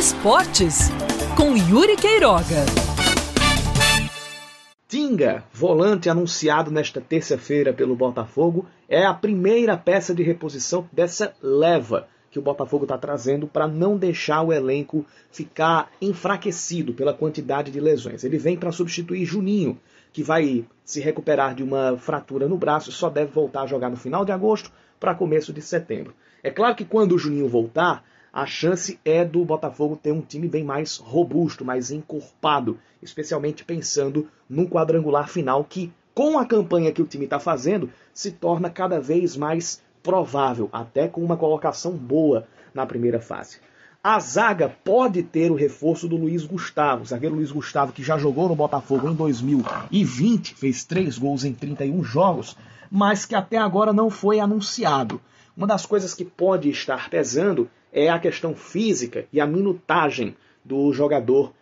Esportes com Yuri Queiroga. Tinga, volante anunciado nesta terça-feira pelo Botafogo, é a primeira peça de reposição dessa leva que o Botafogo está trazendo para não deixar o elenco ficar enfraquecido pela quantidade de lesões. Ele vem para substituir Juninho, que vai se recuperar de uma fratura no braço e só deve voltar a jogar no final de agosto para começo de setembro. É claro que quando o Juninho voltar, a chance é do Botafogo ter um time bem mais robusto, mais encorpado, especialmente pensando num quadrangular final que, com a campanha que o time está fazendo, se torna cada vez mais provável, até com uma colocação boa na primeira fase. A zaga pode ter o reforço do Luiz Gustavo, zagueiro Luiz Gustavo que já jogou no Botafogo em 2020, fez três gols em 31 jogos, mas que até agora não foi anunciado. Uma das coisas que pode estar pesando é a questão física e a minutagem do jogador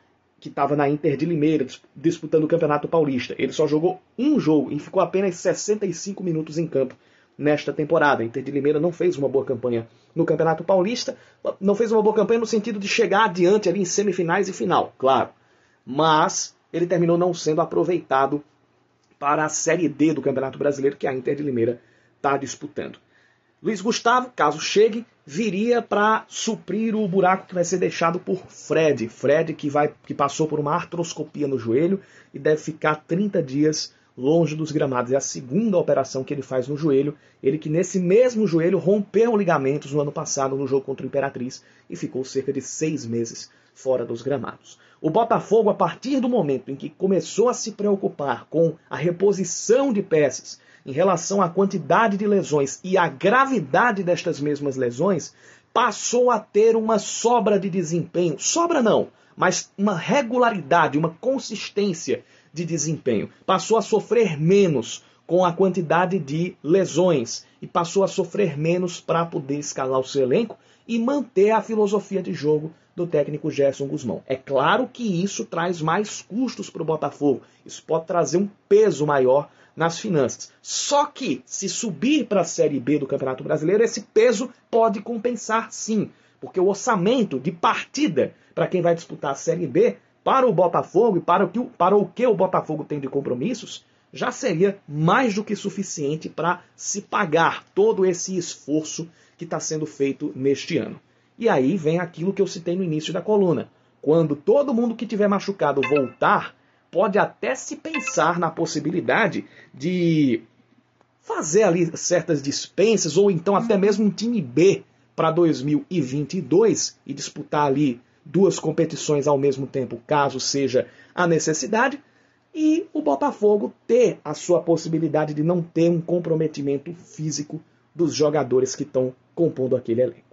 que estava na Inter de Limeira disputando o Campeonato Paulista. Ele só jogou um jogo e ficou apenas 65 minutos em campo nesta temporada. A Inter de Limeira não fez uma boa campanha no Campeonato Paulista, não fez uma boa campanha no sentido de chegar adiante ali em semifinais e final, claro. Mas ele terminou não sendo aproveitado para a Série D do Campeonato Brasileiro que a Inter de Limeira está disputando. Luiz Gustavo, caso chegue, viria para suprir o buraco que vai ser deixado por Fred. Fred que, vai, que passou por uma artroscopia no joelho e deve ficar 30 dias longe dos gramados. É a segunda operação que ele faz no joelho. Ele que nesse mesmo joelho rompeu ligamentos no ano passado no jogo contra o Imperatriz e ficou cerca de seis meses fora dos gramados. O Botafogo, a partir do momento em que começou a se preocupar com a reposição de peças em relação à quantidade de lesões e à gravidade destas mesmas lesões, passou a ter uma sobra de desempenho. Sobra não, mas uma regularidade, uma consistência de desempenho. Passou a sofrer menos com a quantidade de lesões e passou a sofrer menos para poder escalar o seu elenco e manter a filosofia de jogo do técnico Gerson Guzmão. É claro que isso traz mais custos para o Botafogo, isso pode trazer um peso maior nas finanças. Só que, se subir para a Série B do Campeonato Brasileiro, esse peso pode compensar sim, porque o orçamento de partida para quem vai disputar a Série B para o Botafogo e para o que, para o, que o Botafogo tem de compromissos, já seria mais do que suficiente para se pagar todo esse esforço que está sendo feito neste ano. E aí vem aquilo que eu citei no início da coluna. Quando todo mundo que tiver machucado voltar, pode até se pensar na possibilidade de fazer ali certas dispensas ou então até mesmo um time B para 2022 e disputar ali duas competições ao mesmo tempo, caso seja a necessidade, e o Botafogo ter a sua possibilidade de não ter um comprometimento físico dos jogadores que estão compondo aquele elenco.